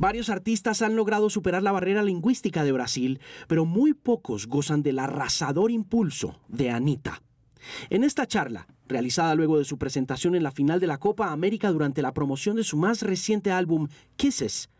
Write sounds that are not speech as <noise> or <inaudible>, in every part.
Varios artistas han logrado superar la barrera lingüística de Brasil, pero muy pocos gozan del arrasador impulso de Anita. En esta charla, realizada luego de su presentación en la final de la Copa América durante la promoción de su más reciente álbum, Kisses,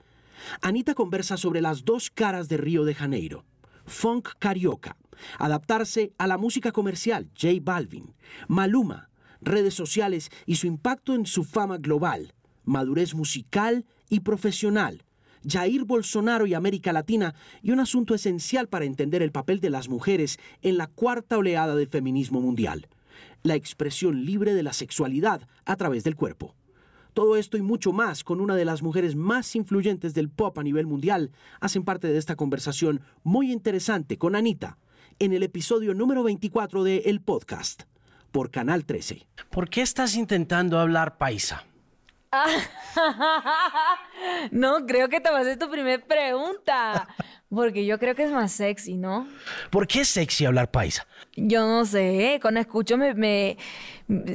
Anita conversa sobre las dos caras de Río de Janeiro. Funk carioca, adaptarse a la música comercial, J Balvin, Maluma, redes sociales y su impacto en su fama global, madurez musical y profesional, Jair Bolsonaro y América Latina y un asunto esencial para entender el papel de las mujeres en la cuarta oleada del feminismo mundial, la expresión libre de la sexualidad a través del cuerpo. Todo esto y mucho más con una de las mujeres más influyentes del pop a nivel mundial hacen parte de esta conversación muy interesante con Anita en el episodio número 24 de El Podcast por Canal 13. ¿Por qué estás intentando hablar paisa? <laughs> no, creo que te hacer tu primera pregunta. Porque yo creo que es más sexy, ¿no? ¿Por qué es sexy hablar paisa? Yo no sé, cuando escucho me,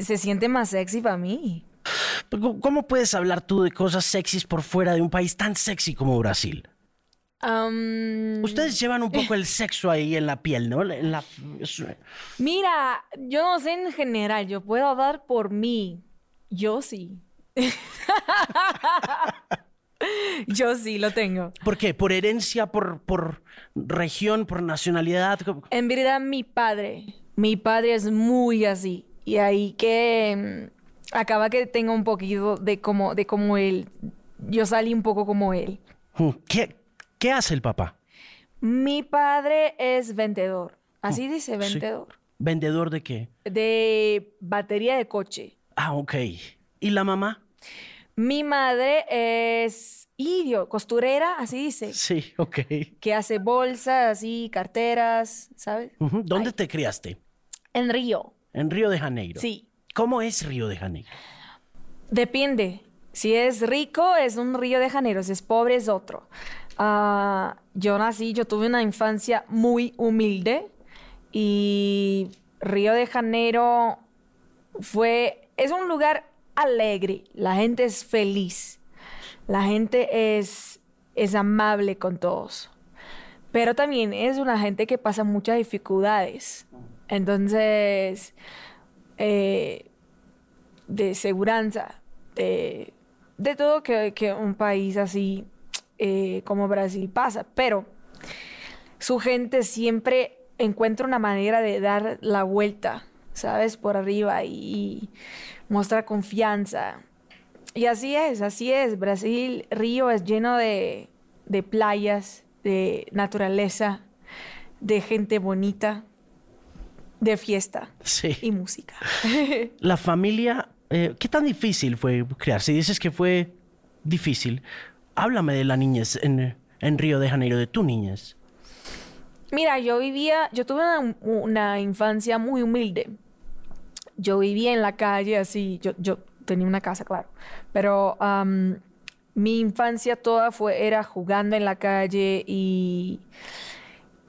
se siente más sexy para mí. ¿Cómo puedes hablar tú de cosas sexys por fuera de un país tan sexy como Brasil? Ustedes llevan un poco el <laughs> sexo ahí en la piel, ¿no? Mira, yo no sé en general, yo puedo hablar por mí. Yo sí. Yo sí lo tengo. ¿Por qué? ¿Por herencia, por, por región, por nacionalidad? En verdad, mi padre, mi padre es muy así. Y ahí que mm, acaba que tengo un poquito de como, de como él. Yo salí un poco como él. Hmm. ¿Qué, qué hace el papá? Mi padre es vendedor. Así hmm. dice, vendedor. ¿Vendedor de qué? De batería de coche. Ah, ok. ¿Y la mamá? Mi madre es idio, costurera, así dice. Sí, ok. Que hace bolsas, así, carteras, ¿sabes? ¿Dónde te criaste? En Río. En Río de Janeiro. Sí. ¿Cómo es Río de Janeiro? Depende. Si es rico, es un Río de Janeiro. Si es pobre, es otro. Ah, yo nací, yo tuve una infancia muy humilde y Río de Janeiro fue, es un lugar alegre, la gente es feliz, la gente es, es amable con todos. Pero también es una gente que pasa muchas dificultades. Entonces, eh, de seguridad, de, todo que, un país así eh, como Brasil pasa. Pero su gente siempre encuentra una manera de dar la vuelta, ¿sabes? Por arriba y mostrar confianza. Y así es, así es. Brasil, Río es lleno de, playas, de naturaleza, de gente bonita, de fiesta y música. <laughs> La familia, eh, ¿qué tan difícil fue crear? Si dices que fue difícil, háblame de la niñez en, Río de Janeiro, de tu niñez. Mira, yo vivía, yo tuve una infancia muy humilde yo vivía en la calle así, yo, yo tenía una casa, claro, pero mi infancia toda fue, era jugando en la calle y,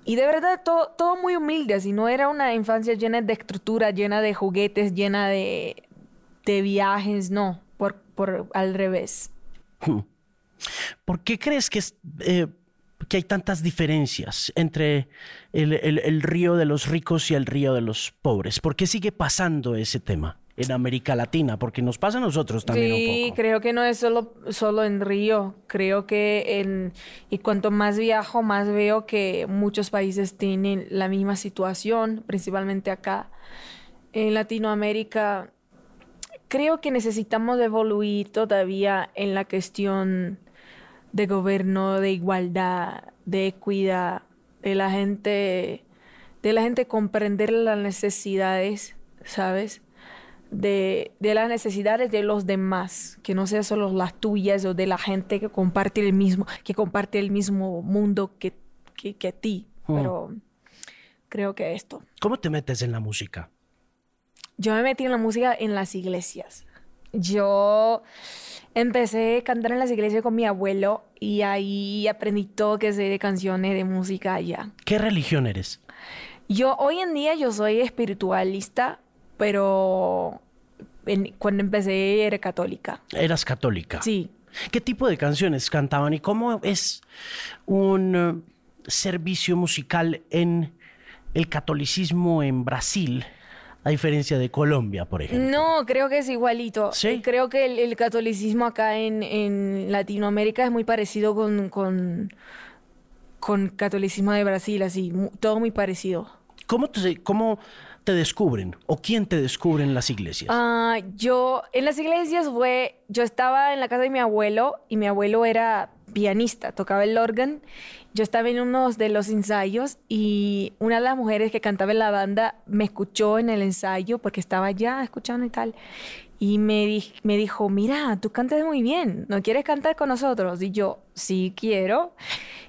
y de verdad todo, todo muy humilde, así, no era una infancia llena de estructura, llena de juguetes, llena de, de viajes, no, por, por al revés. Hmm. ¿Por qué crees que es... Eh, que hay tantas diferencias entre el, río de los ricos y el río de los pobres. ¿Por qué sigue pasando ese tema? en América Latina, porque nos pasa a nosotros también un poco. Sí, creo que no es solo, solo en Río, creo que en, y cuanto más viajo, más veo que muchos países tienen la misma situación, principalmente acá. En Latinoamérica, creo que necesitamos evoluir todavía en la cuestión de gobierno, de igualdad, de equidad, de la gente, de la gente comprender las necesidades, ¿sabes? De, las necesidades de los demás, que no sean solo las tuyas o de la gente que comparte el mismo, que comparte el mismo mundo que, que, ti. Hmm. Pero creo que esto. ¿Cómo te metes en la música? Yo me metí en la música en las iglesias. Yo Empecé a cantar en las iglesias con mi abuelo y ahí aprendí todo que sé de canciones, de música allá. ¿Qué religión eres? Yo hoy en día yo soy espiritualista, pero cuando empecé era católica. ¿Eras católica? Sí. ¿Qué tipo de canciones cantaban y cómo es un eh, servicio musical en el catolicismo en Brasil? A diferencia de Colombia, por ejemplo. No, creo que es igualito. ¿Sí? Creo que el, el catolicismo acá en, en Latinoamérica es muy parecido con, con, con catolicismo de Brasil, así, todo muy parecido. ¿Cómo te, ¿Cómo te descubren o quién te descubre en las iglesias? Ah, yo en las iglesias fue, yo estaba en la casa de mi abuelo y mi abuelo era pianista, tocaba el órgano. Yo estaba en uno de los ensayos y una de las mujeres que cantaba en la banda me escuchó en el ensayo porque estaba ya escuchando y tal. Y me, di- me dijo, mira, tú cantas muy bien, ¿no quieres cantar con nosotros? Y yo, sí quiero.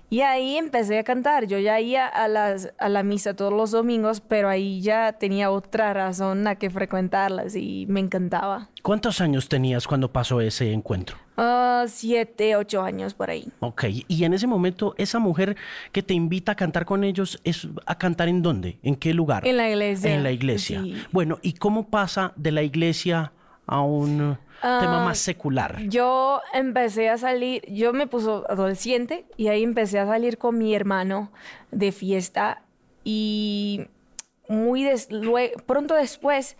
Y ahí empecé a cantar. Yo ya iba a, a la misa todos los domingos, pero ahí ya tenía otra razón a que frecuentarlas y me encantaba. ¿Cuántos años tenías cuando pasó ese encuentro? Ah, siete, ocho años por ahí. Ok, y en ese momento, esa mujer que te invita a cantar con ellos, ¿es a cantar en dónde? ¿En qué lugar? En la iglesia. En la iglesia. Sí. Bueno, ¿y cómo pasa de la iglesia a un uh, tema Ah, más secular? Yo empecé a salir, yo me puso adolescente y ahí empecé a salir con mi hermano de fiesta y muy des- lue- pronto después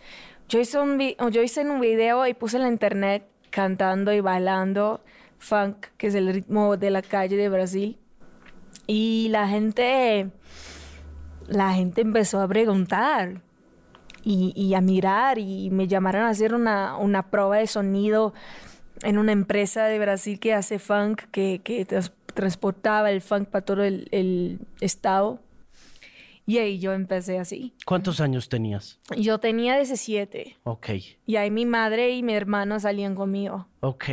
yo hice, un vi- yo hice un video y puse en la internet cantando y bailando funk, que es el ritmo de la calle de Brasil. Y la gente, la gente empezó a preguntar y, a mirar y me llamaron a hacer una, una prueba de sonido en una empresa de Brasil que hace funk, que, que trans- transportaba el funk para todo el, el estado. Y ahí yo empecé así. ¿Cuántos años tenías? Yo tenía 17 Ok, y ahí mi madre y mi hermano salían conmigo. ok.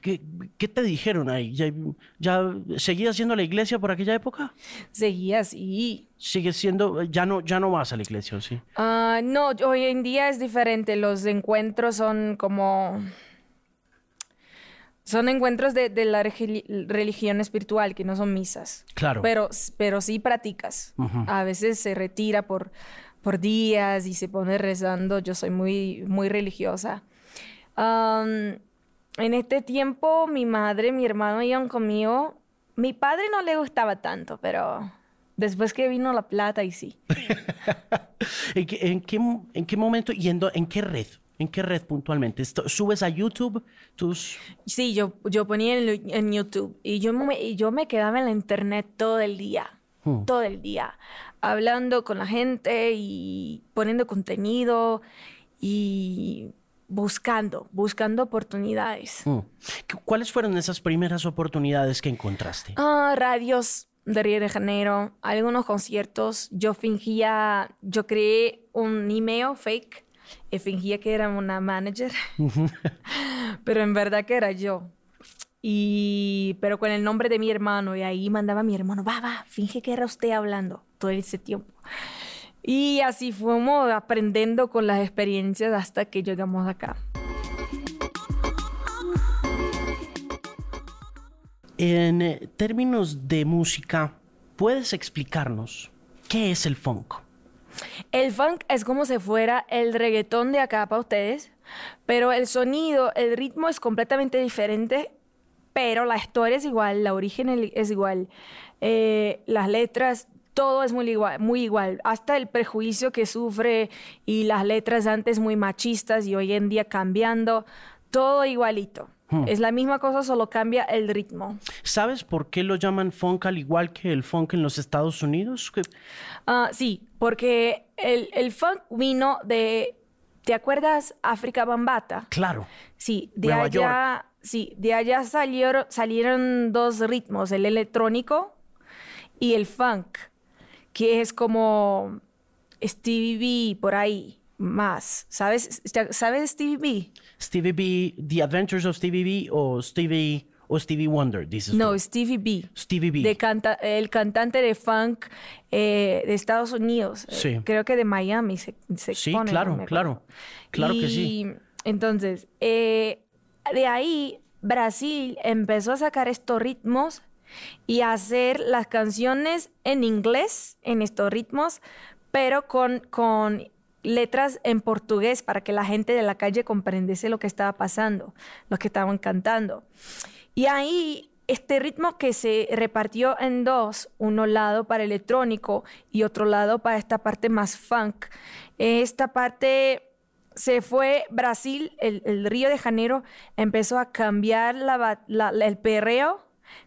¿Qué, qué te dijeron ahí? ¿Ya, ya seguías yendo a la iglesia por aquella época? Seguía así. ¿Sigues siendo, ya no, ya no vas a la iglesia, ¿o sí? Ah, no, hoy en día es diferente. Los encuentros son como... Son encuentros de, de la religión espiritual, que no son misas. Claro. Pero, pero sí practicas. A veces se retira por, por días y se pone rezando. Yo soy muy, muy religiosa. En este tiempo, mi madre, mi hermano iban conmigo. Mi padre no le gustaba tanto, pero después que vino la plata, y sí. <laughs> ¿En qué, en qué, en qué momento y en qué red? ¿En qué red puntualmente? ¿Subes a YouTube tus...? Sí, yo, yo ponía en, en YouTube y yo me, y yo me quedaba en la internet todo el día, Hmm. todo el día, hablando con la gente y poniendo contenido y buscando, buscando oportunidades. Mm. ¿Qué- ¿Cuáles fueron esas primeras oportunidades que encontraste? Ah, radios de Río de Janeiro, algunos conciertos. Yo fingía, yo creé un email fake fingía que era una manager, <laughs> pero en verdad que era yo. Y, pero con el nombre de mi hermano, y ahí mandaba a mi hermano, va, va, finge que era usted hablando todo ese tiempo. Y así fuimos aprendiendo con las experiencias hasta que llegamos acá. En eh, términos de música, ¿puedes explicarnos qué es el funk? El funk es como si fuera el reggaetón de acá para ustedes, pero el sonido, el ritmo es completamente diferente, pero la historia es igual, la origen es igual, eh, las letras, todo es muy igual, muy igual, hasta el prejuicio que sufre y las letras antes muy machistas y hoy en día cambiando, todo igualito. Es la misma cosa, solo cambia el ritmo. ¿Sabes por qué lo llaman funk al igual que el funk en los Estados Unidos? Ah, sí, porque el, el funk vino de, ¿te acuerdas? África Bambata. Claro. Sí, de Nueva allá, sí, de allá salieron, salieron dos ritmos, el electrónico y el funk, que es como Stevie B por ahí más. ¿Sabes? ¿Sabes Stevie B? Stevie B, The Adventures of Stevie B o Stevie o Stevie Wonder, dices No, tú. Stevie B. Stevie B. De canta- el cantante de funk eh, de Estados Unidos. Eh, Sí. creo que de Miami se, se Sí, claro, no claro. Claro que sí. Entonces, eh, de ahí Brasil empezó a sacar estos ritmos y a hacer las canciones en inglés, en estos ritmos, pero con, con letras en portugués para que la gente de la calle comprendiese lo que estaba pasando, lo que estaban cantando. Y ahí este ritmo que se repartió en dos, uno lado para electrónico y otro lado para esta parte más funk. Esta parte se fue Brasil, el, Río de Janeiro empezó a cambiar el perreo,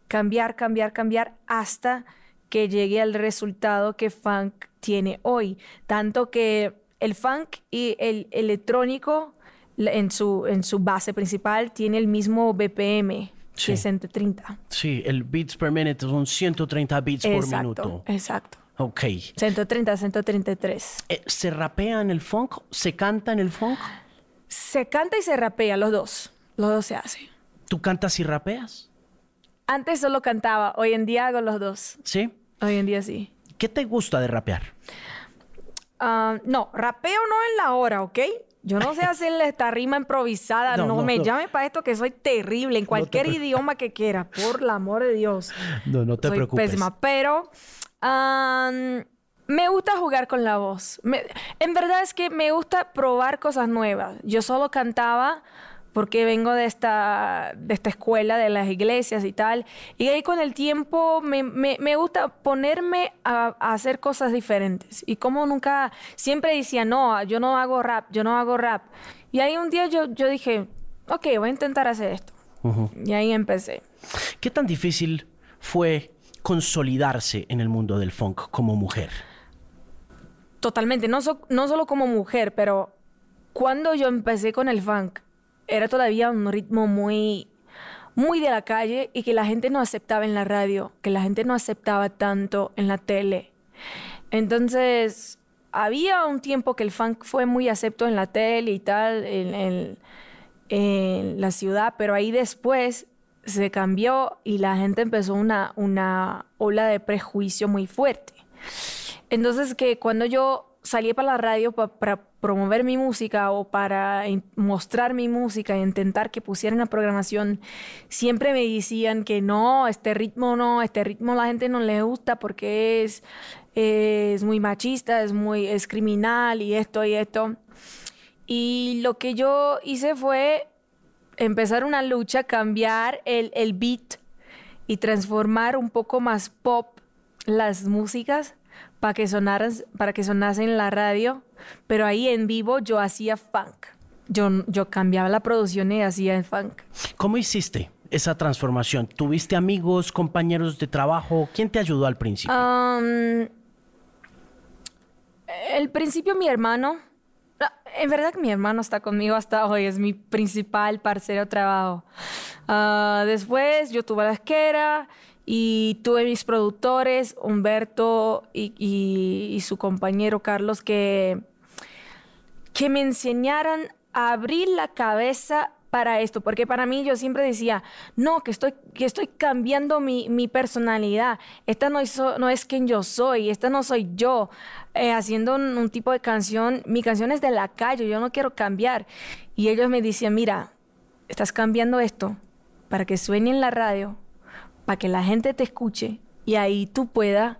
cambiar, cambiar, cambiar hasta que llegue al resultado que funk tiene hoy. Tanto que el funk y el electrónico en su, en su base principal tiene el mismo BPM. Sí. 130. Sí, el beats per minute son 130 beats por minuto. Exacto. Ok. 130, 133. Eh, ¿Se rapea en el funk? ¿Se canta en el funk? Se canta y se rapea, los dos. Los dos se hacen. ¿Tú cantas y rapeas? Antes solo cantaba, hoy en día hago los dos. ¿Sí? Hoy en día sí. ¿Qué te gusta de rapear? Ah, no, rapeo no en la hora, ¿ok? Yo no sé <laughs> hacerle esta rima improvisada. No, me llame para esto que soy terrible en cualquier idioma que quiera. Por el amor de Dios. <laughs> No, no te soy preocupes. Pésima. Pero me gusta jugar con la voz. en verdad es que me gusta probar cosas nuevas. Yo solo cantaba porque vengo de esta, de esta escuela de las iglesias y tal. Y ahí con el tiempo me, me, gusta ponerme a, hacer cosas diferentes. Y como nunca, siempre decía, no, yo no hago rap, yo no hago rap. Y ahí un día yo, yo dije, ok, voy a intentar hacer esto. Y ahí empecé. ¿Qué tan difícil fue consolidarse en el mundo del funk como mujer? Totalmente, no, no solo como mujer, pero cuando yo empecé con el funk, era todavía un ritmo muy, muy de la calle y que la gente no aceptaba en la radio, que la gente no aceptaba tanto en la tele. Entonces, había un tiempo que el funk fue muy acepto en la tele y tal, en, en, la ciudad, pero ahí después se cambió y la gente empezó una, una ola de prejuicio muy fuerte. Entonces, que cuando yo salí para la radio para promover mi música o para mostrar mi música e intentar que pusieran la programación, siempre me decían que no, este ritmo no, este ritmo la gente no le gusta porque es, es muy machista, es muy es criminal y esto y esto. Y lo que yo hice fue empezar una lucha, cambiar el, el beat y transformar un poco más pop las músicas para que sonaran, para que sonase en la radio, pero ahí en vivo yo hacía funk. Yo, yo cambiaba la producción y hacía el funk. ¿Cómo hiciste esa transformación? ¿Tuviste amigos, compañeros de trabajo? ¿Quién te ayudó al principio? el principio mi hermano. En verdad que mi hermano está conmigo hasta hoy, es mi principal parcero de trabajo. Ah, después yo tuve la esquera y tuve mis productores, Humberto y, su compañero Carlos, que, que me enseñaran a abrir la cabeza para esto, porque para mí yo siempre decía, no, que estoy, que estoy cambiando mi, personalidad, esta no es, no es quien yo soy, esta no soy yo, eh, haciendo un, un, tipo de canción, mi canción es de la calle, yo no quiero cambiar. Y ellos me decían, mira, estás cambiando esto para que suene en la radio, para que la gente te escuche y ahí tú puedas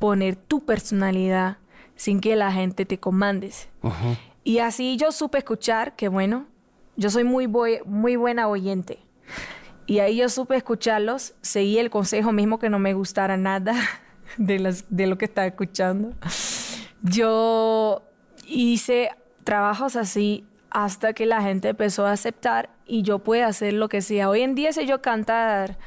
poner tu personalidad sin que la gente te comandes. Y así yo supe escuchar, que bueno, yo soy muy, muy buena oyente. Y ahí yo supe escucharlos, seguí el consejo mismo que no me gustara nada <laughs> de, las, de lo que estaba escuchando. Yo hice trabajos así hasta que la gente empezó a aceptar y yo pude hacer lo que sea. Hoy en día sé yo cantar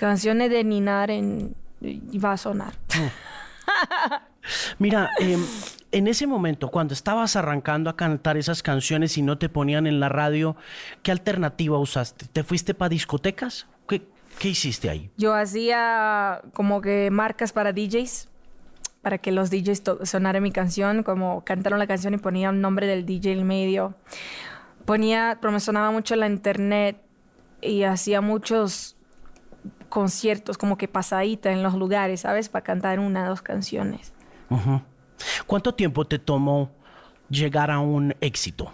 canciones de Ninar en, y va a sonar. <laughs> Mira, em, en ese momento, cuando estabas arrancando a cantar esas canciones y no te ponían en la radio, ¿qué alternativa usaste? ¿Te fuiste para discotecas? ¿Qué, ¿Qué, hiciste ahí? Yo hacía como que marcas para DJs, para que los DJs sonaran mi canción, como cantaron la canción y ponían el nombre del DJ en medio. Ponía, promocionaba mucho la internet y hacía muchos conciertos, como que pasadita en los lugares, ¿sabes? Para cantar una o dos canciones. ¿Cuánto tiempo te tomó llegar a un éxito?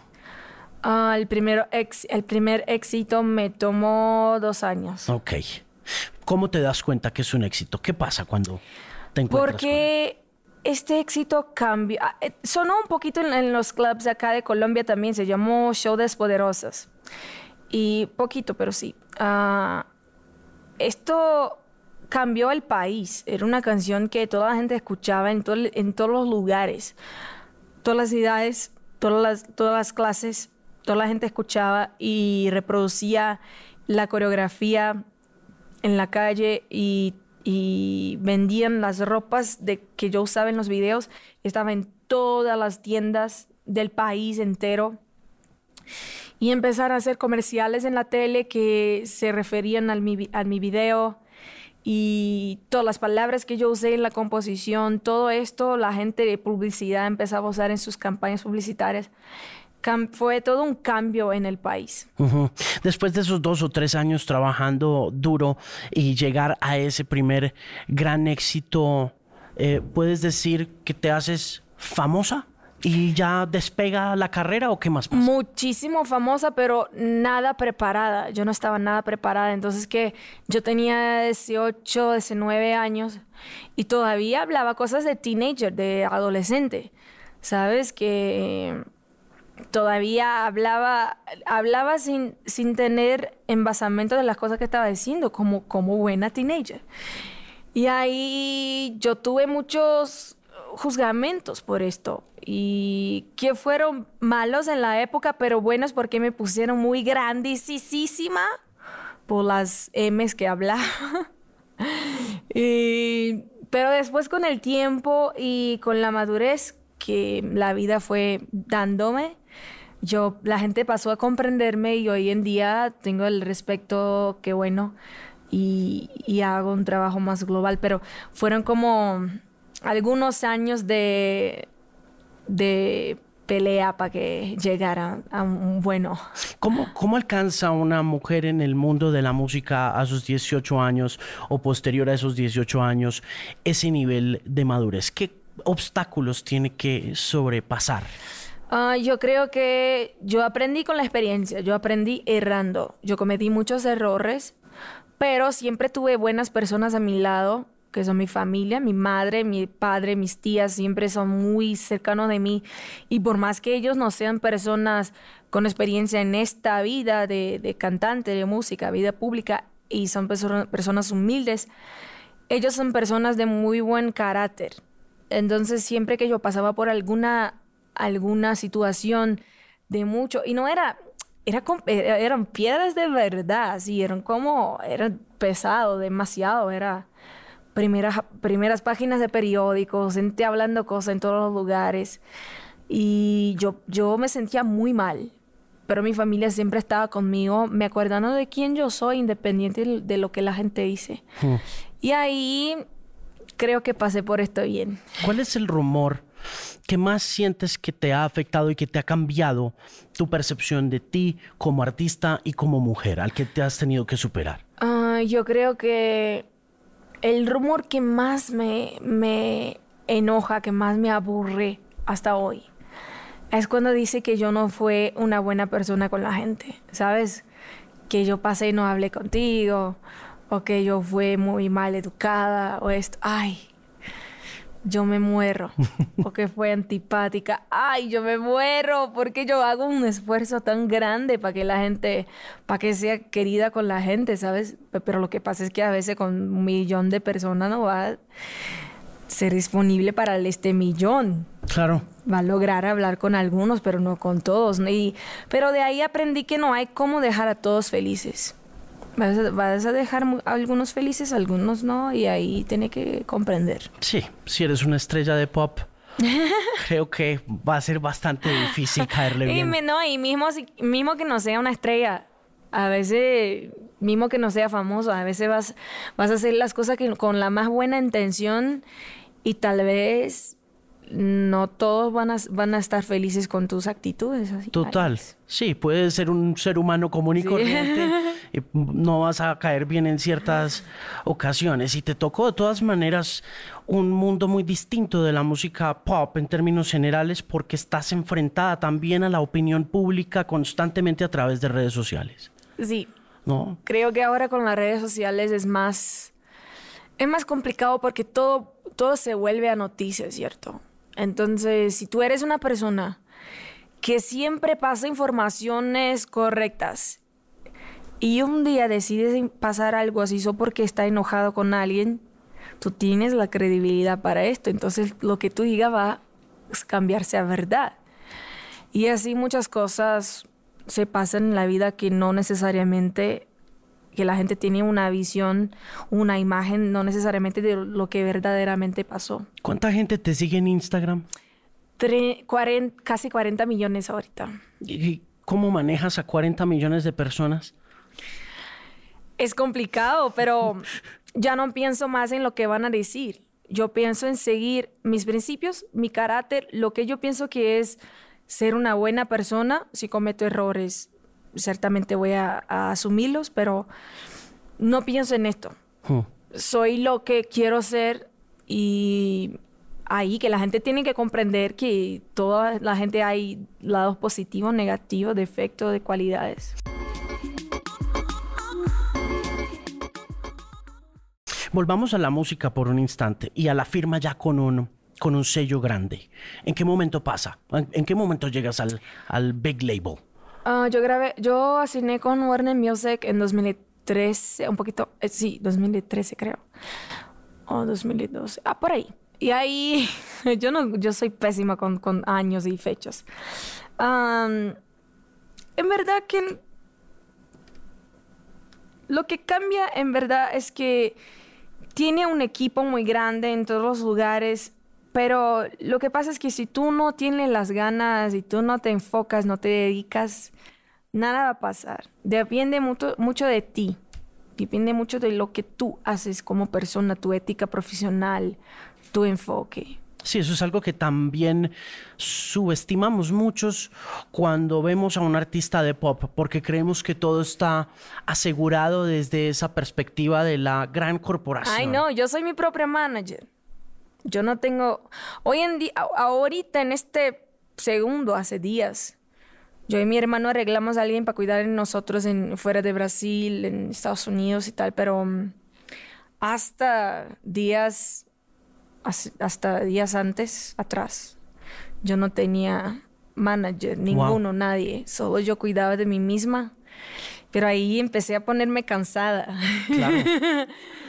Ah, el, primero ex, el primer éxito me tomó dos años. Ok. ¿Cómo te das cuenta que es un éxito? ¿Qué pasa cuando te encuentras Porque este éxito cambió. ah, eh, Sonó un poquito en, en los clubs de acá de Colombia también, se llamó Show de Poderosas. Y poquito, pero sí. Ah, esto cambió el país. Era una canción que toda la gente escuchaba en, todo en todos los lugares. Todas las ciudades, todas las, todas las clases, toda la gente escuchaba y reproducía la coreografía en la calle y, y vendían las ropas de, que yo usaba en los videos. Estaba en todas las tiendas del país entero. Y empezaron a hacer comerciales en la tele que se referían al mi, a mi video y todas las palabras que yo usé en la composición, todo esto la gente de publicidad empezaba a usar en sus campañas publicitarias. Cam- fue todo un cambio en el país. Ujú. Después de esos dos o tres años trabajando duro y llegar a ese primer gran éxito, eh, ¿puedes decir que te haces famosa y ya despega la carrera o qué más pasa? Muchísimo famosa, pero nada preparada. Yo no estaba nada preparada. Entonces que yo tenía 18, 19 años y todavía hablaba cosas de teenager, de adolescente. ¿Sabes? Que todavía hablaba, hablaba sin, sin tener envasamiento de las cosas que estaba diciendo, como, como buena teenager. Y ahí yo tuve muchos juzgamentos por esto y que fueron malos en la época, pero buenos porque me pusieron muy grandísima por las M's que hablaba. <laughs> Y- pero después con el tiempo y con la madurez que la vida fue dándome, yo, la gente pasó a comprenderme y hoy en día tengo el respeto que bueno y, y hago un trabajo más global, pero fueron como algunos años de, de pelea para que llegara a un bueno. ¿Cómo, ¿Cómo alcanza una mujer en el mundo de la música a sus 18 años o posterior a esos 18 años ese nivel de madurez? ¿Qué obstáculos tiene que sobrepasar? Ah, yo creo que yo aprendí con la experiencia, yo aprendí errando, yo cometí muchos errores, pero siempre tuve buenas personas a mi lado, que son mi familia, mi madre, mi padre, mis tías, siempre son muy cercanos de mí. Y por más que ellos no sean personas con experiencia en esta vida de, de cantante, de música, vida pública, y son perso- personas humildes, ellos son personas de muy buen carácter. Entonces, siempre que yo pasaba por alguna, alguna situación de mucho, y no era, era con- era- eran piedras de verdad, sí, eran como, eran pesado, demasiado, era primeras, primeras páginas de periódicos, gente hablando cosas en todos los lugares, y yo, yo me sentía muy mal. Pero mi familia siempre estaba conmigo, me acordando de quién yo soy, independiente de- lo que la gente dice. Y ahí creo que pasé por esto bien. ¿Cuál es el rumor que más sientes que te ha afectado y que te ha cambiado tu percepción de ti como artista y como mujer, al que te has tenido que superar? Ah, yo creo que el rumor que más me, me enoja, que más me aburre hasta hoy, es cuando dice que yo no fue una buena persona con la gente, ¿sabes? Que yo pasé y no hablé contigo, o que yo fui muy mal educada, o esto, ay, yo me muero, <laughs> o que fue antipática, ay, yo me muero, porque yo hago un esfuerzo tan grande para que la gente, para que sea querida con la gente, ¿sabes? Pe- Pero lo que pasa es que a veces con un millón de personas no va a ser disponible para este millón Claro. va a lograr hablar con algunos, pero no con todos. Y, pero de ahí aprendí que no hay cómo dejar a todos felices. Vas a, vas a dejar a algunos felices, a algunos no, y ahí tiene que comprender. Sí, si eres una estrella de pop, <laughs> creo que va a ser bastante difícil <laughs> caerle Y bien. me- no, y mismo, mismo que no sea una estrella, a veces, mismo que no sea famoso, a veces vas, vas a hacer las cosas que, con la más buena intención y tal vez no todos van a, van a estar felices con tus actitudes. así. Total. Ay, Sí, puedes ser un ser humano común y Sí. corriente <laughs> y no vas a caer bien en ciertas ocasiones. Y te tocó de todas maneras un mundo muy distinto de la música pop en términos generales porque estás enfrentada también a la opinión pública constantemente a través de redes sociales. Sí, ¿No? creo que ahora con las redes sociales es más Es más complicado porque todo, todo se vuelve a noticias, ¿cierto? Entonces, si tú eres una persona que siempre pasa informaciones correctas y un día decides pasar algo así solo porque está enojado con alguien, tú tienes la credibilidad para esto. Entonces, lo que tú digas va a cambiarse a verdad. Y así muchas cosas se pasan en la vida que no necesariamente que la gente tiene una visión, una imagen, no necesariamente de lo que verdaderamente pasó. ¿Cuánta gente te sigue en Instagram? casi 40 millones ahorita. ¿Y cómo manejas a 40 millones de personas? Es complicado, pero <laughs> ya no pienso más en lo que van a decir. Yo pienso en seguir mis principios, mi carácter, lo que yo pienso que es ser una buena persona. Si cometo errores, ciertamente voy a, asumirlos, pero no pienso en esto. Hmm. Soy lo que quiero ser y ahí que la gente tiene que comprender que toda la gente hay lados positivos, negativos, defectos, de cualidades. Volvamos a la música por un instante y a la firma ya con un, con un sello grande. ¿En qué momento pasa? ¿En qué momento llegas al, al big label? Ah, yo grabé, yo asigné con Warner Music en 2013, un poquito, eh, sí, 2013 creo. O 2012. Ah, por ahí. Y ahí, <laughs> yo no, yo soy pésima con, con años y fechas. en verdad que lo que cambia en verdad es que tiene un equipo muy grande en todos los lugares pero lo que pasa es que si tú no tienes las ganas y tú no te enfocas, no te dedicas, nada va a pasar. Depende mucho, mucho de ti. Depende mucho de lo que tú haces como persona, tu ética profesional, tu enfoque. Sí, eso es algo que también subestimamos muchos cuando vemos a un artista de pop, porque creemos que todo está asegurado desde esa perspectiva de la gran corporación. Ay, no, yo soy mi propia manager. Yo no tengo, hoy en día, ahorita en este segundo, hace días, yo y mi hermano arreglamos a alguien para cuidar de nosotros en, fuera de Brasil, en Estados Unidos y tal, pero mm, hasta días, hasta días antes, atrás, yo no tenía manager, ninguno, nadie, solo yo cuidaba de mí misma. Pero ahí empecé a ponerme cansada. Claro. <laughs>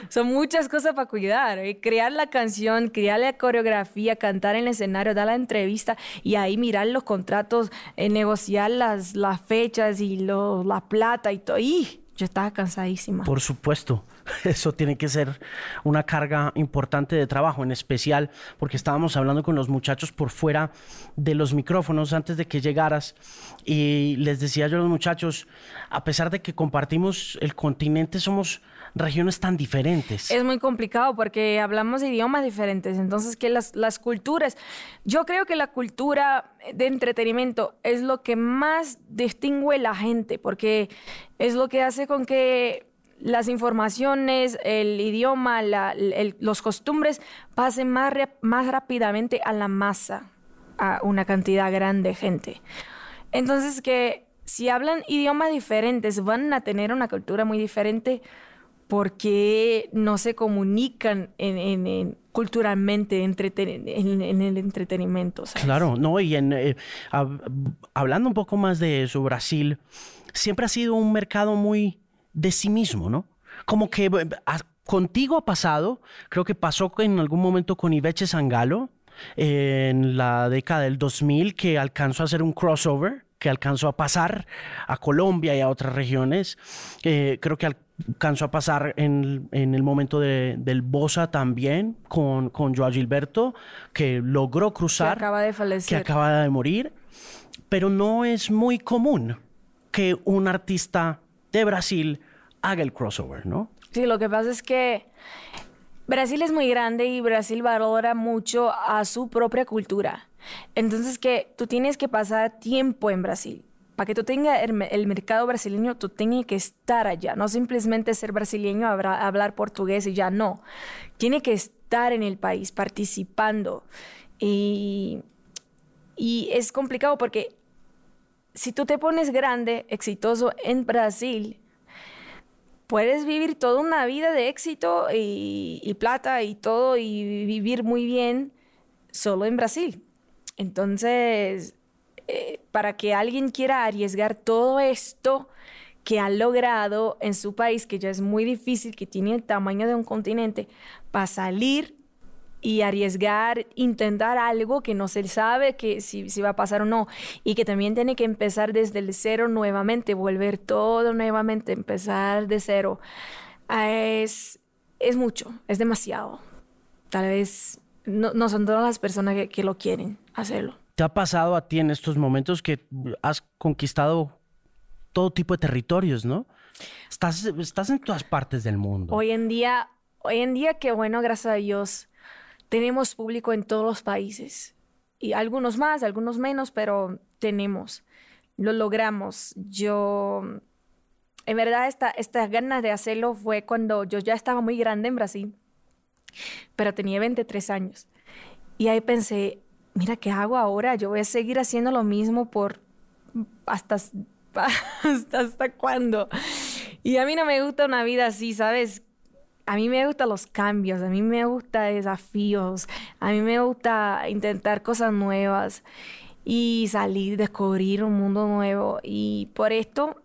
Son muchas cosas para cuidar. ¿eh? Crear la canción, crear la coreografía, cantar en el escenario, dar la entrevista y ahí mirar los contratos, eh, negociar las, las fechas y lo, la plata y todo. Y yo estaba cansadísima. Por supuesto. <laughs> Eso tiene que ser una carga importante de trabajo, en especial porque estábamos hablando con los muchachos por fuera de los micrófonos antes de que llegaras y les decía yo a los muchachos, a pesar de que compartimos el continente, somos regiones tan diferentes. Es muy complicado porque hablamos idiomas diferentes, entonces que las, las culturas, yo creo que la cultura de entretenimiento es lo que más distingue la gente, porque es lo que hace con que las informaciones, el idioma, los costumbres pasen más, más rápidamente a la masa, a una cantidad grande de gente. Entonces que si hablan idiomas diferentes van a tener una cultura muy diferente porque no se comunican en, culturalmente en, el entretenimiento. Claro, no, y en, eh, hablando un poco más de eso, Brasil siempre ha sido un mercado muy de sí mismo, ¿no? Como que eh, contigo ha pasado, creo que pasó en algún momento con Iveche Sangalo en la década del 2000 que alcanzó a hacer un crossover, que alcanzó a pasar a Colombia y a otras regiones. Eh, creo que alcanzó a pasar en, el momento del Bosa también con, con Joao Gilberto, que logró cruzar. Que acaba de fallecer. Que acaba de morir. Pero no es muy común que un artista de Brasil haga el crossover, ¿no? Sí, lo que pasa es que Brasil es muy grande y Brasil valora mucho a su propia cultura. Entonces que tú tienes que pasar tiempo en Brasil. Para que tú tengas el, mercado brasileño, tú tienes que estar allá. No simplemente ser brasileño, hablar portugués y ya no. Tiene que estar en el país, participando. Y, y es complicado porque si tú te pones grande, exitoso en Brasil, puedes vivir toda una vida de éxito y, plata y todo y vivir muy bien solo en Brasil. Entonces, eh, para que alguien quiera arriesgar todo esto que ha logrado en su país, que ya es muy difícil, que tiene el tamaño de un continente, para salir y arriesgar, intentar algo que no se sabe que si, si, va a pasar o no, y que también tiene que empezar desde el cero nuevamente, volver todo nuevamente, empezar de cero, ah, es, es mucho, es demasiado. Tal vez no, no son todas las personas que, que lo quieren hacerlo. ¿Te ha pasado a ti en estos momentos que has conquistado todo tipo de territorios, ¿no? Estás, estás en todas partes del mundo. Hoy en día, hoy en día, qué bueno, gracias a Dios, tenemos público en todos los países. Y algunos más, algunos menos, pero tenemos. Lo logramos. Yo, en verdad, esta, esta ganas de hacerlo fue cuando yo ya estaba muy grande en Brasil, pero tenía 23 años. Y ahí pensé, mira, ¿qué hago ahora? Yo voy a seguir haciendo lo mismo por hasta <laughs> ¿Hasta, ¿Hasta cuándo? Y a mí no me gusta una vida así, ¿sabes? A mí me gustan los cambios, a mí me gustan desafíos, a mí me gusta intentar cosas nuevas y salir, descubrir un mundo nuevo. Y por esto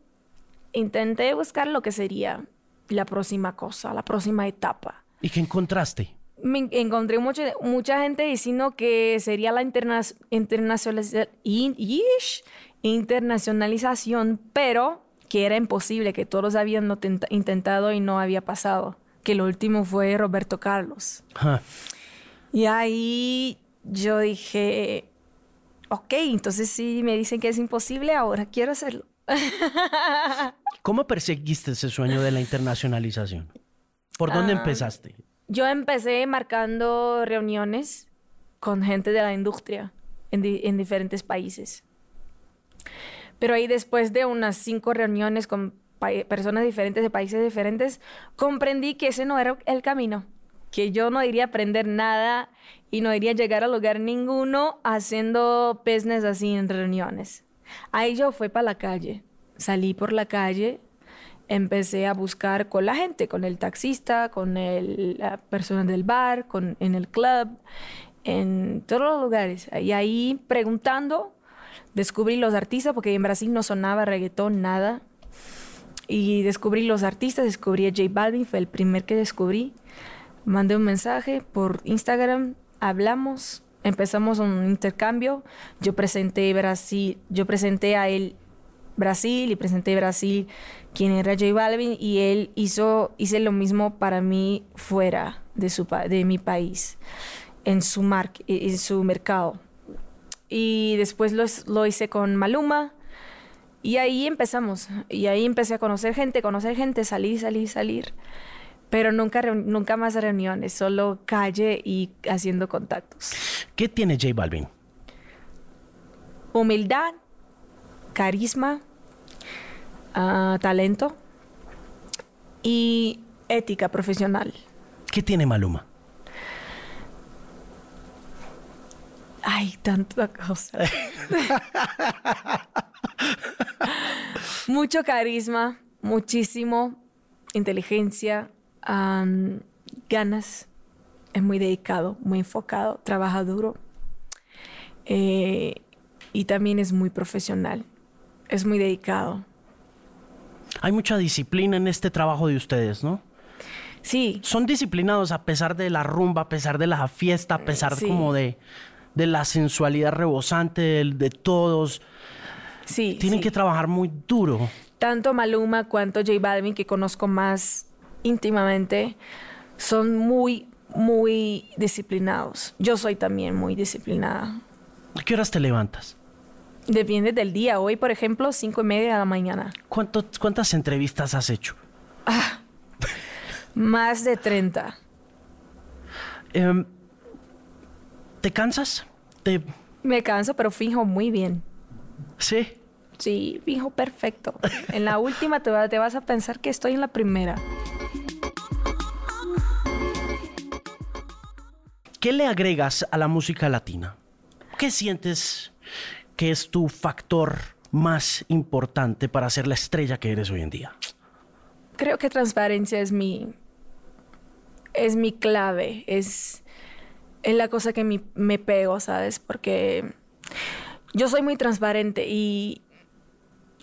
intenté buscar lo que sería la próxima cosa, la próxima etapa. ¿Y qué encontraste? Me encontré mucha, mucha gente diciendo que sería la interna internacionalización internacionalización, pero que era imposible, que todos habían intentado y no había pasado. Que lo último fue Roberto Carlos. Y ahí yo dije, ok, entonces si me dicen que es imposible, ahora quiero hacerlo. <laughs> ¿Cómo perseguiste ese sueño de la internacionalización? ¿Por dónde ah, empezaste? Yo empecé marcando reuniones con gente de la industria en diferentes países. Pero ahí después de unas cinco reuniones con personas diferentes de países diferentes, comprendí que ese no era el camino, que yo no iría a aprender nada y no iría a llegar a lugar ninguno haciendo business así en reuniones. Ahí yo fui para la calle, salí por la calle, empecé a buscar con la gente, con el taxista, con el, la persona del bar, con, en el club, en todos los lugares. Y ahí preguntando descubrí los artistas, porque en Brasil no sonaba reggaetón, nada. Y descubrí los artistas, descubrí a J Balvin, fue el primer que descubrí. Mandé un mensaje por Instagram, hablamos, empezamos un intercambio. Yo presenté Brasil, yo presenté a él Brasil y presenté Brasil quién era J Balvin y él hizo hice lo mismo para mí fuera de su de mi país en su mar, en su mercado y después lo hice con Maluma. Y ahí empezamos. Y ahí empecé a conocer gente, conocer gente, salir, salir, salir. Pero nunca, nunca más reuniones, solo calle y haciendo contactos. ¿Qué tiene J Balvin? Humildad, carisma, uh, talento y ética profesional. ¿Qué tiene Maluma? Ay, tanta cosa. <laughs> Mucho carisma, muchísimo inteligencia, ganas. Es muy dedicado, muy enfocado, trabaja duro. Eh, y también es muy profesional. Es muy dedicado. Hay mucha disciplina en este trabajo de ustedes, ¿no? Sí. Son disciplinados a pesar de la rumba, a pesar de la fiesta, a pesar como de, de la sensualidad rebosante de, todos. Sí. Tienen que trabajar muy duro. Tanto Maluma cuanto J Balvin, que conozco más íntimamente, son muy, muy disciplinados. Yo soy también muy disciplinada. ¿A qué horas te levantas? Depende del día. Hoy, por ejemplo, cinco y media de la mañana. ¿Cuántas entrevistas has hecho? Ah, más de 30. ¿Te cansas? ¿Te... Me canso, pero fijo muy bien. ¿Sí? Sí, fijo perfecto. En la última te, te vas a pensar que estoy en la primera. ¿Qué le agregas a la música latina? ¿Qué sientes que es tu factor más importante para ser la estrella que eres hoy en día? creo que transparencia es mi, es mi clave, es, es la cosa que me pego, ¿sabes? Porque yo soy muy transparente y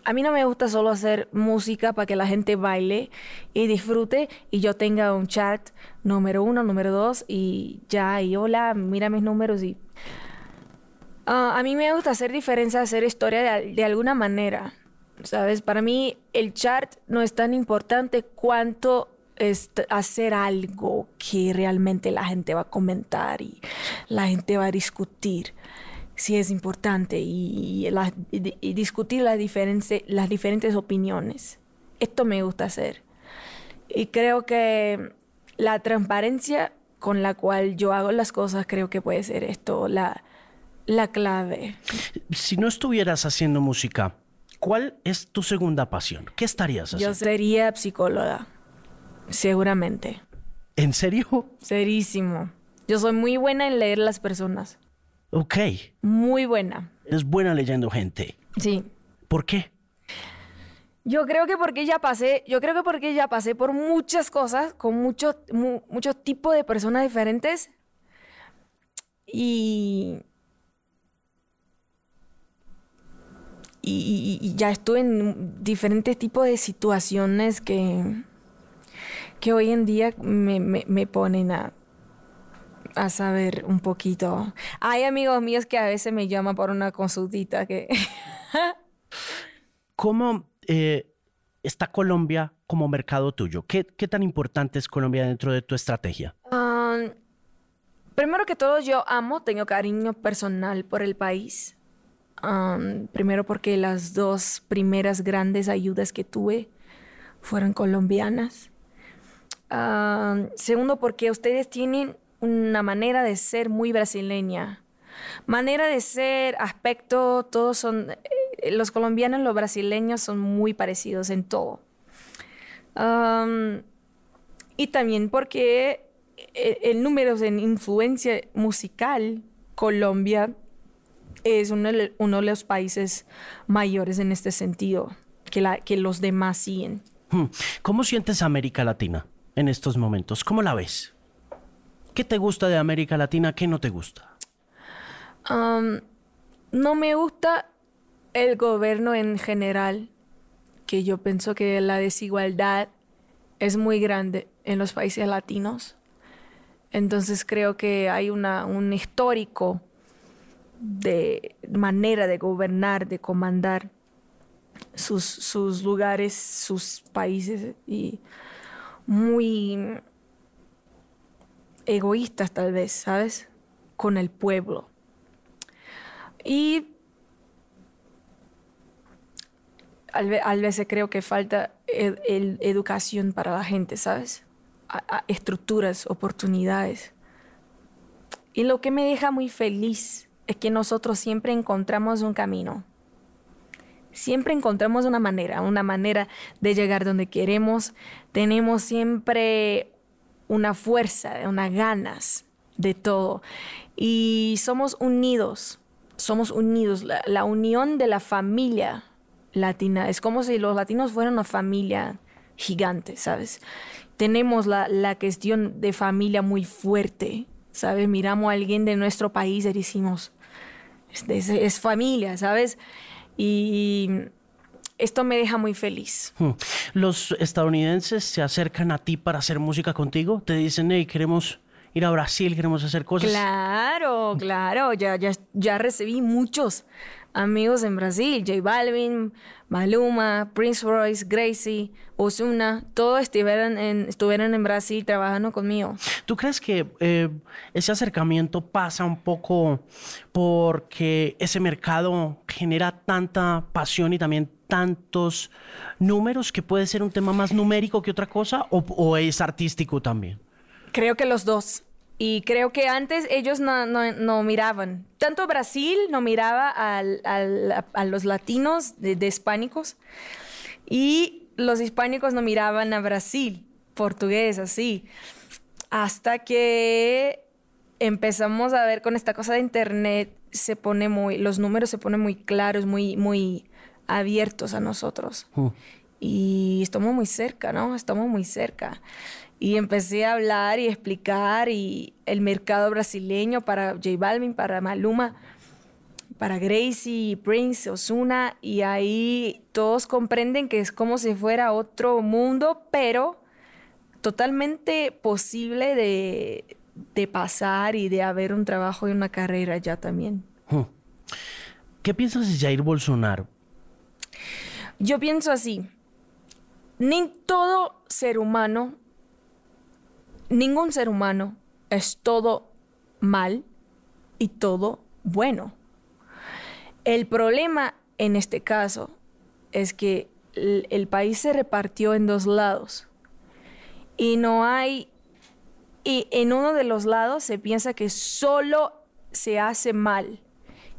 a mí no me gusta solo hacer música para que la gente baile y disfrute y yo tenga un chat número uno, número dos y ya, y hola, mira mis números y... Ah, a mí me gusta hacer diferencia, hacer historia de, de alguna manera, ¿sabes? Para mí el chart no es tan importante cuanto es hacer algo que realmente la gente va a comentar y la gente va a discutir si es importante y, discutir las, las diferentes opiniones. Esto me gusta hacer. Y creo que la transparencia con la cual yo hago las cosas creo que puede ser esto la, la clave. Si no estuvieras haciendo música, ¿cuál es tu segunda pasión? ¿Qué estarías haciendo? Yo sería psicóloga, seguramente. ¿En serio? Serísimo. Yo soy muy buena en leer las personas. Ok. Muy buena. Es buena leyendo gente. Sí. ¿Por qué? Yo creo que porque ya pasé, yo creo que porque ya pasé por muchas cosas, con muchos mucho tipos de personas diferentes. Y, y, ya estuve en diferentes tipos de situaciones que, que hoy en día me, me ponen a, a saber un poquito. Hay amigos míos que a veces me llaman por una consultita que... <laughs> ¿Cómo eh, está Colombia como mercado tuyo? ¿Qué, tan importante es Colombia dentro de tu estrategia? primero que todo, yo amo, tengo cariño personal por el país. primero porque las dos primeras grandes ayudas que tuve fueron colombianas. segundo porque ustedes tienen una manera de ser muy brasileña. Manera de ser, aspecto, todos son, eh, los colombianos, los brasileños son muy parecidos en todo. y también porque eh, el, número de influencia musical, Colombia es uno de, los países mayores en este sentido, que, que los demás siguen. Hmm. ¿Cómo sientes América Latina en estos momentos? ¿Cómo la ves? ¿Qué te gusta de América Latina? ¿Qué no te gusta? no me gusta el gobierno en general, que yo pienso que la desigualdad es muy grande en los países latinos. Entonces creo que hay una, un histórico de manera de gobernar, de comandar sus, sus lugares, sus países y muy egoístas tal vez, ¿sabes? Con el pueblo. Y a veces creo que falta educación para la gente, ¿sabes? estructuras, oportunidades. Y lo que me deja muy feliz es que nosotros siempre encontramos un camino. Siempre encontramos una manera, una manera de llegar donde queremos. Tenemos siempre una fuerza, unas ganas de todo. Y somos unidos, somos unidos. La, unión de la familia latina es como si los latinos fueran una familia gigante, ¿sabes? Tenemos la, la cuestión de familia muy fuerte, ¿sabes? Miramos a alguien de nuestro país y decimos, es familia, ¿sabes? Y esto me deja muy feliz. Hmm. ¿Los estadounidenses se acercan a ti para hacer música contigo? ¿Te dicen, hey, queremos ir a Brasil, queremos hacer cosas? Claro, claro, ya, ya, ya recibí muchos amigos en Brasil, J Balvin, Maluma, Prince Royce, Gracie, Ozuna, todos estuvieron en, estuvieron en Brasil trabajando conmigo. ¿Tú crees que eh, ese acercamiento pasa un poco porque ese mercado genera tanta pasión y también tantos números que puede ser un tema más numérico que otra cosa o es artístico también? Creo que los dos. Y creo que antes ellos no, miraban. Tanto Brasil no miraba a los latinos de, hispánicos y los hispánicos no miraban a Brasil, portugués, así. Hasta que empezamos a ver con esta cosa de internet, se pone muy, los números se ponen muy claros, muy, muy abiertos a nosotros. Mm. y estamos muy cerca, ¿no? Estamos muy cerca. Y empecé a hablar y explicar y el mercado brasileño para J Balvin, para Maluma, para Gracie, Prince, Osuna, y ahí todos comprenden que es como si fuera otro mundo, pero totalmente posible de, de pasar y de haber un trabajo y una carrera ya también. Hmm. ¿Qué piensas de Jair Bolsonaro? Yo pienso así. Ni todo ser humano, ningún ser humano es todo mal y todo bueno. El problema en este caso es que el, país se repartió en dos lados y no hay, y en uno de los lados se piensa que solo se hace mal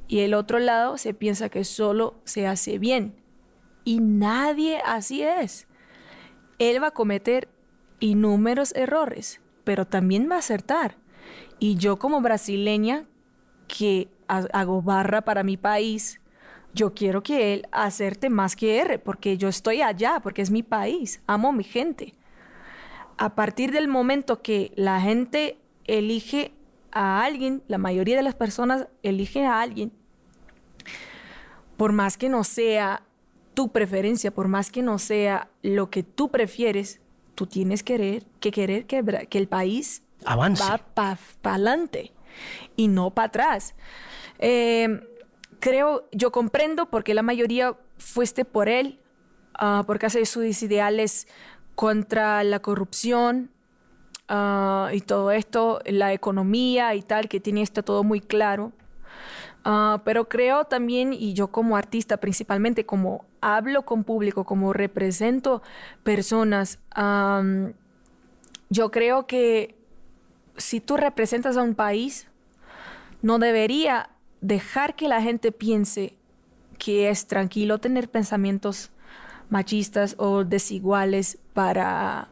y el otro lado se piensa que solo se hace bien. Y nadie así es. Él va a cometer innúmeros errores, pero también va a acertar. Y yo como brasileña, que hago barra para mi país, yo quiero que él acerte más que R, porque yo estoy allá, porque es mi país, amo a mi gente. A partir del momento que la gente elige a alguien, la mayoría de las personas elige a alguien, por más que no sea tu preferencia, por más que no sea lo que tú prefieres, tú tienes que querer que, querer que, el país Avance. va para adelante y no para atrás. Eh, creo, yo comprendo por qué la mayoría fuiste por él, uh, porque hace sus ideales contra la corrupción ah, y todo esto, la economía y tal, que tiene esto todo muy claro. Ah, pero creo también, y yo como artista principalmente, como hablo con público, como represento personas, yo creo que si tú representas a un país, no debería dejar que la gente piense que es tranquilo tener pensamientos machistas o desiguales para,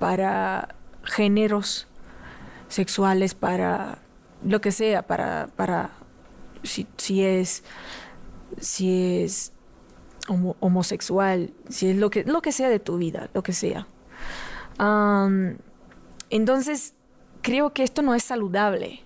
para géneros sexuales, para lo que sea, para, para si, es, si es homosexual, si es lo que, lo que sea de tu vida, lo que sea. entonces, creo que esto no es saludable.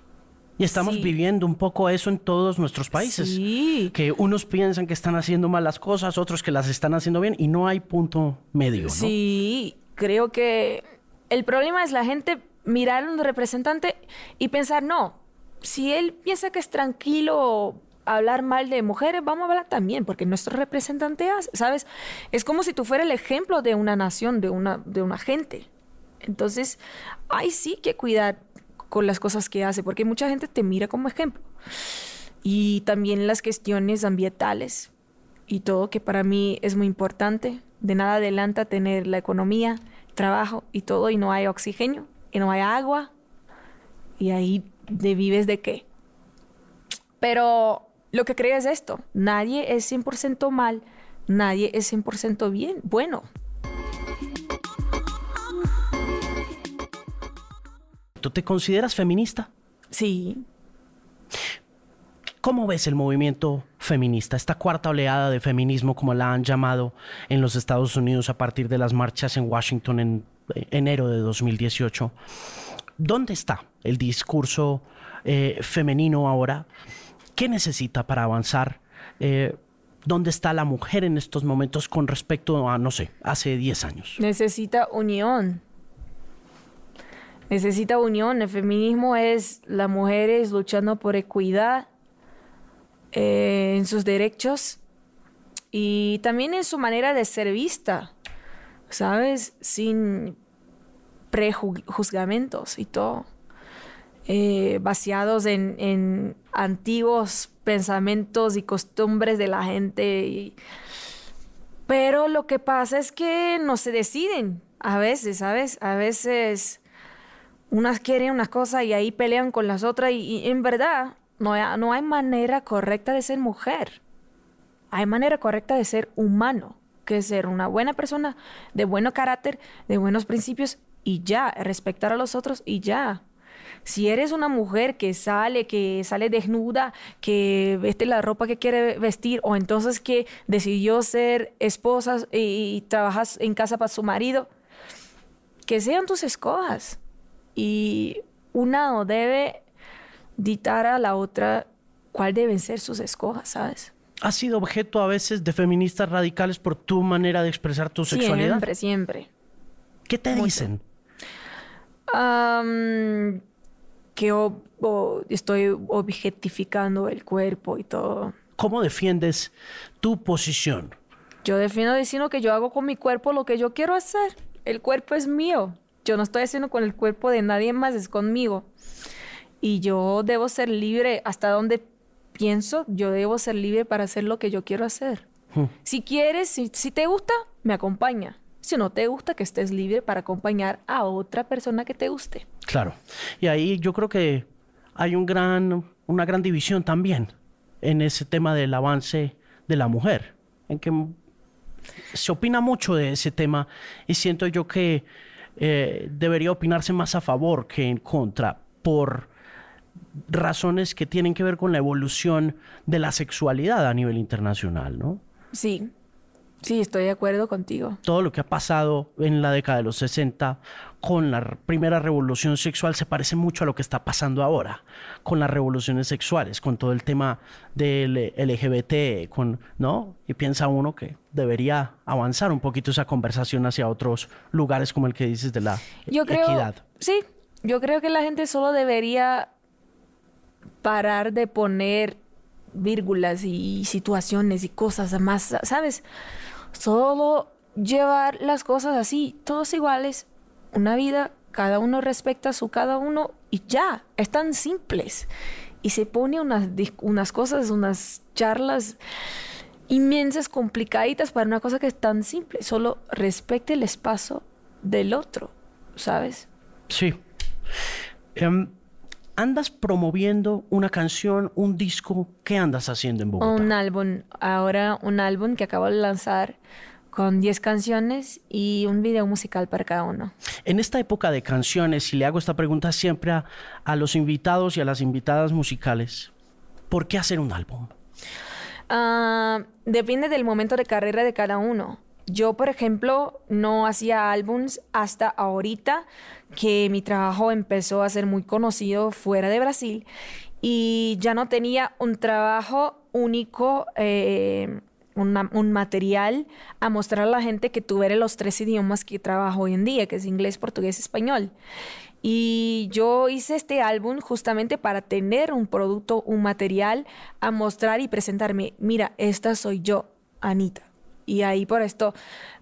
Y estamos viviendo un poco eso en todos nuestros países. Sí. Que unos piensan que están haciendo mal las cosas, otros que las están haciendo bien y no hay punto medio. ¿no? Sí, creo que el problema es la gente mirar a un representante y pensar, no, si él piensa que es tranquilo hablar mal de mujeres, vamos a hablar también, porque nuestro representante ¿sabes? Es como si tú fueras el ejemplo de una nación, de una, de una gente. Entonces, hay sí que cuidar con las cosas que hace, porque mucha gente te mira como ejemplo. Y también las cuestiones ambientales y todo, que para mí es muy importante. De nada adelanta tener la economía, trabajo y todo, y no hay oxígeno, y no hay agua, y ahí de vives de qué. Pero lo que creo es esto, nadie es 100% mal, nadie es 100% bien, bueno. ¿Tú te consideras feminista? Sí. ¿Cómo ves el movimiento feminista, esta cuarta oleada de feminismo, como la han llamado en los Estados Unidos a partir de las marchas en Washington en enero de 2018? ¿Dónde está el discurso eh, femenino ahora? ¿Qué necesita para avanzar? Eh, ¿Dónde está la mujer en estos momentos con respecto a, no sé, hace 10 años? Necesita unión. Necesita unión. El feminismo es las mujeres luchando por equidad eh, en sus derechos y también en su manera de ser vista, ¿sabes? Sin prejuzgamentos y todo, eh, vaciados en, antiguos pensamientos y costumbres de la gente. Pero lo que pasa es que no se deciden a veces, ¿sabes? A veces unas quieren una cosa y ahí pelean con las otras y, en verdad no hay, no hay manera correcta de ser mujer. Hay manera correcta de ser humano, que es ser una buena persona, de buen carácter, de buenos principios y ya, respetar a los otros y ya. Si eres una mujer que sale, que sale desnuda, que veste la ropa que quiere vestir, o entonces que decidió ser esposa y, y trabajas en casa para su marido, que sean tus escogas. Y una no debe dictar a la otra cuál deben ser sus escogas, ¿sabes? ¿Has sido objeto a veces de feministas radicales por tu manera de expresar tu sexualidad? Siempre, siempre. ¿Qué te dicen? Am, que o- o estoy objetificando el cuerpo y todo. ¿Cómo defiendes tu posición? Yo defiendo diciendo que yo hago con mi cuerpo lo que yo quiero hacer. El cuerpo es mío. Yo no estoy haciendo con el cuerpo de nadie más, es conmigo. Y yo debo ser libre hasta donde pienso, yo debo ser libre para hacer lo que yo quiero hacer. Si quieres, si, si te gusta, me acompaña. Si no te gusta, que estés libre para acompañar a otra persona que te guste. Claro. Y ahí yo creo que hay un gran, una gran división también en ese tema del avance de la mujer, en que se opina mucho de ese tema y siento yo que eh, debería opinarse más a favor que en contra por razones que tienen que ver con la evolución de la sexualidad a nivel internacional, ¿no? Sí, sí, estoy de acuerdo contigo. todo lo que ha pasado en la década de los 60 con la primera revolución sexual se parece mucho a lo que está pasando ahora con las revoluciones sexuales, con todo el tema del LGBT, con, ¿no? Y piensa uno que debería avanzar un poquito esa conversación hacia otros lugares como el que dices de la Yo creo, equidad. sí, yo creo que la gente solo debería parar de poner vírgulas y situaciones y cosas más, ¿sabes? Solo llevar las cosas así, todos iguales, una vida, cada uno respecta a su cada uno y ya, es tan simples. Y se pone unas, unas cosas, unas charlas inmensas, complicaditas para una cosa que es tan simple. Solo respecte el espacio del otro, ¿sabes? Sí. Em, andas promoviendo una canción, un disco, ¿qué andas haciendo en Bogotá? Un álbum, ahora un álbum que acabo de lanzar con 10 canciones y un video musical para cada uno. En esta época de canciones, y le hago esta pregunta siempre a, a los invitados y a las invitadas musicales, ¿por qué hacer un álbum? Ah, depende del momento de carrera de cada uno. Yo, por ejemplo, no hacía álbums hasta ahorita que mi trabajo empezó a ser muy conocido fuera de Brasil y ya no tenía un trabajo único, eh, un material a mostrar a la gente que tuviera los tres idiomas que trabajo hoy en día, que es inglés, portugués, español. Y yo hice este álbum justamente para tener un producto, un material a mostrar y presentarme. Mira, esta soy yo, Anita. Y ahí por esto,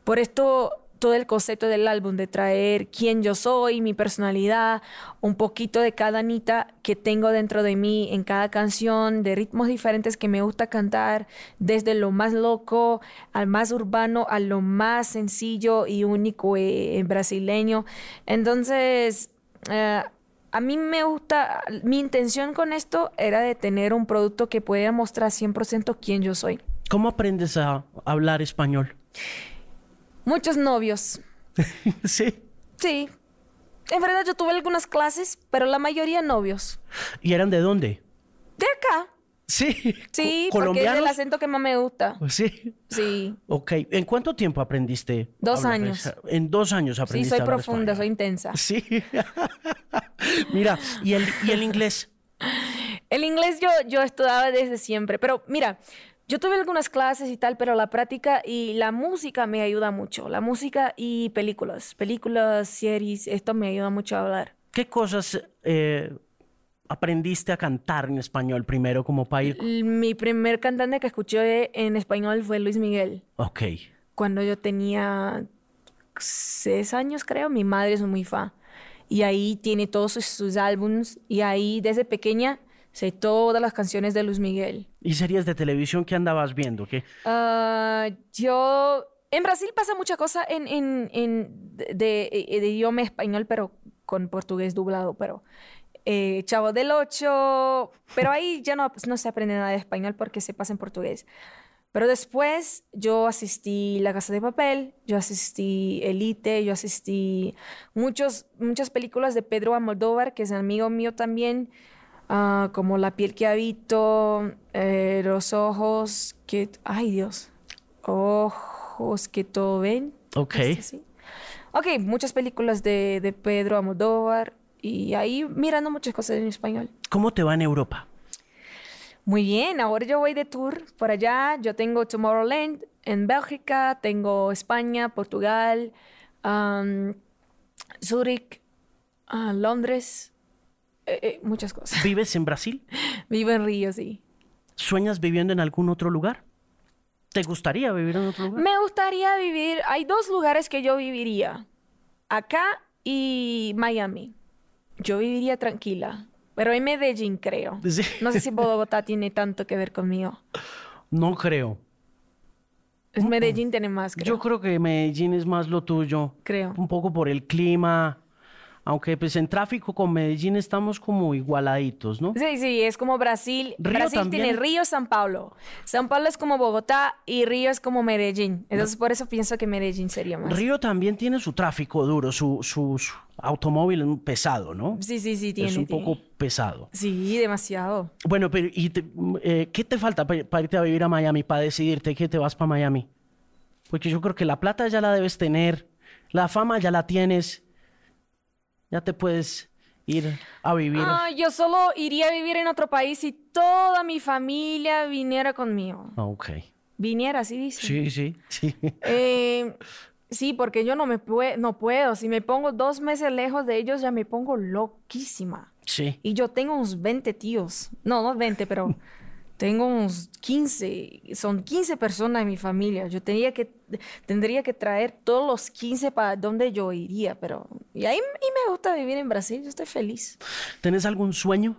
por esto todo el concepto del álbum de traer quién yo soy, mi personalidad, un poquito de cada Anita que tengo dentro de mí en cada canción, de ritmos diferentes que me gusta cantar, desde lo más loco al más urbano, a lo más sencillo y único eh, brasileño. Entonces, eh, a mí me gusta, mi intención con esto era de tener un producto que pudiera mostrar 100% quién yo soy. ¿Cómo aprendes a hablar español? Muchos novios. <laughs> sí. Sí. En verdad yo tuve algunas clases, pero la mayoría novios. ¿Y eran de dónde? De acá. Sí. Sí, Co- porque es el ¿Colombianos? acento que más me gusta. Sí. Sí. Ok. ¿En cuánto tiempo aprendiste? Dos años. esa- En dos años Sí, aprendiste soy a hablar profunda, soy intensa. Sí. <laughs> Mira, ¿y el, ¿y el inglés? El inglés yo, yo estudiaba desde siempre, pero mira, yo tuve algunas clases y tal, pero la práctica y la música me ayuda mucho. La música y películas, películas, series, esto me ayuda mucho a hablar. ¿Qué cosas eh, aprendiste a cantar en español primero como? L- Mi primer cantante que escuché en español fue Luis Miguel. Ok. Cuando yo tenía seis años, creo, mi madre es muy fan. Y ahí tiene todos sus, sus álbums. Y ahí desde pequeña sé todas las canciones de Luis Miguel. ¿Y series de televisión que andabas viendo? ¿Qué? Ah, yo... En Brasil pasa mucha cosa en, en, en de, de- de idioma español, pero con portugués doblado, pero... eh, Chavo del Ocho, pero ahí ya no, no se aprende nada de español porque se pasa en portugués. Pero después yo asistí La Casa de Papel, yo asistí Elite, yo asistí muchos, muchas películas de Pedro Almodóvar, que es amigo mío también, ah, como La piel que habito, eh, Los ojos que... Ay Dios, ojos que todo ven. Ok. Este, sí. Ok, muchas películas de, de Pedro Almodóvar y ahí mirando muchas cosas en español. ¿Cómo te va en Europa? Muy bien, ahora yo voy de tour por allá. Yo tengo Tomorrowland en Bélgica, tengo España, Portugal, um, Zurich, ah, Londres, eh, eh, muchas cosas. <laughs> ¿Vives en Brasil? Vivo en Río, sí. ¿Sueñas viviendo en algún otro lugar? ¿Te gustaría vivir en otro lugar? Me gustaría vivir, hay dos lugares que yo viviría, acá y Miami. Yo viviría tranquila, pero en Medellín creo. Sí. No sé si <laughs> Bogotá tiene tanto que ver conmigo. No creo. Es Medellín tiene más, creo. Yo creo que Medellín es más lo tuyo. Creo. Un poco por el clima. Aunque pues en tráfico con Medellín estamos como igualaditos, ¿no? Sí, sí, es como Brasil. Río Brasil también. tiene Río, San Paulo. San Paulo es como Bogotá y Río es como Medellín. Entonces por eso pienso que Medellín sería más. Río también tiene su tráfico duro, su, su, su automóvil pesado, ¿no? Sí, sí, sí, tiene. es un tiene. poco pesado. Sí, demasiado. Bueno, pero ¿y te- eh, qué te falta pa- para irte a vivir a Miami, para decidirte que te vas para Miami? Porque yo creo que la plata ya la debes tener, la fama ya la tienes, ya te puedes ir a vivir. Ah, yo solo iría a vivir en otro país si toda mi familia viniera conmigo. Ah, Ok. Viniera, así dice. Sí, sí, sí. <laughs> Eh, sí, porque yo no me pue- no puedo. Si me pongo dos meses lejos de ellos, ya me pongo loquísima. Sí. Y yo tengo unos 20 tíos. No, no 20, pero <laughs> tengo unos 15. Son 15 personas en mi familia. Yo tendría que, tendría que traer todos los 15 para donde yo iría, pero... Y ahí y me gusta vivir en Brasil. Yo estoy feliz. ¿Tenés algún sueño?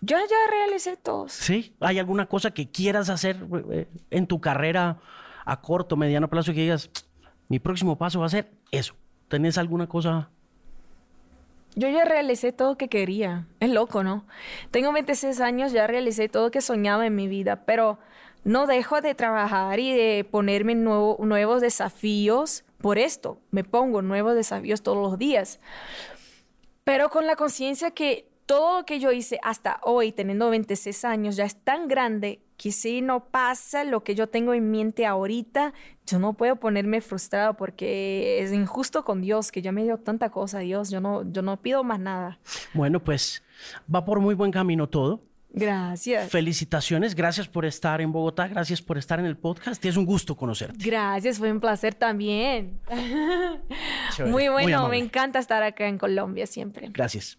Yo ya realicé todos. Sí. ¿Hay alguna cosa que quieras hacer eh, en tu carrera a corto, mediano plazo que digas, mi próximo paso va a ser eso? ¿Tenés alguna cosa? Yo ya realicé todo que quería. Es loco, ¿no? Tengo 26 años, ya realicé todo que soñaba en mi vida, pero no dejo de trabajar y de ponerme nuevo- nuevos desafíos por esto. Me pongo nuevos desafíos todos los días. Pero con la conciencia que todo lo que yo hice hasta hoy, teniendo 26 años, ya es tan grande que si no pasa lo que yo tengo en mente ahorita, yo no puedo ponerme frustrado porque es injusto con Dios, que ya me dio tanta cosa, Dios. Yo no, yo no pido más nada. Bueno, pues va por muy buen camino todo. Gracias. Felicitaciones, gracias por estar en Bogotá, gracias por estar en el podcast es un gusto conocerte. Gracias, fue un placer también. <laughs> Chévere, Muy bueno, me encanta estar acá en Colombia siempre. Gracias.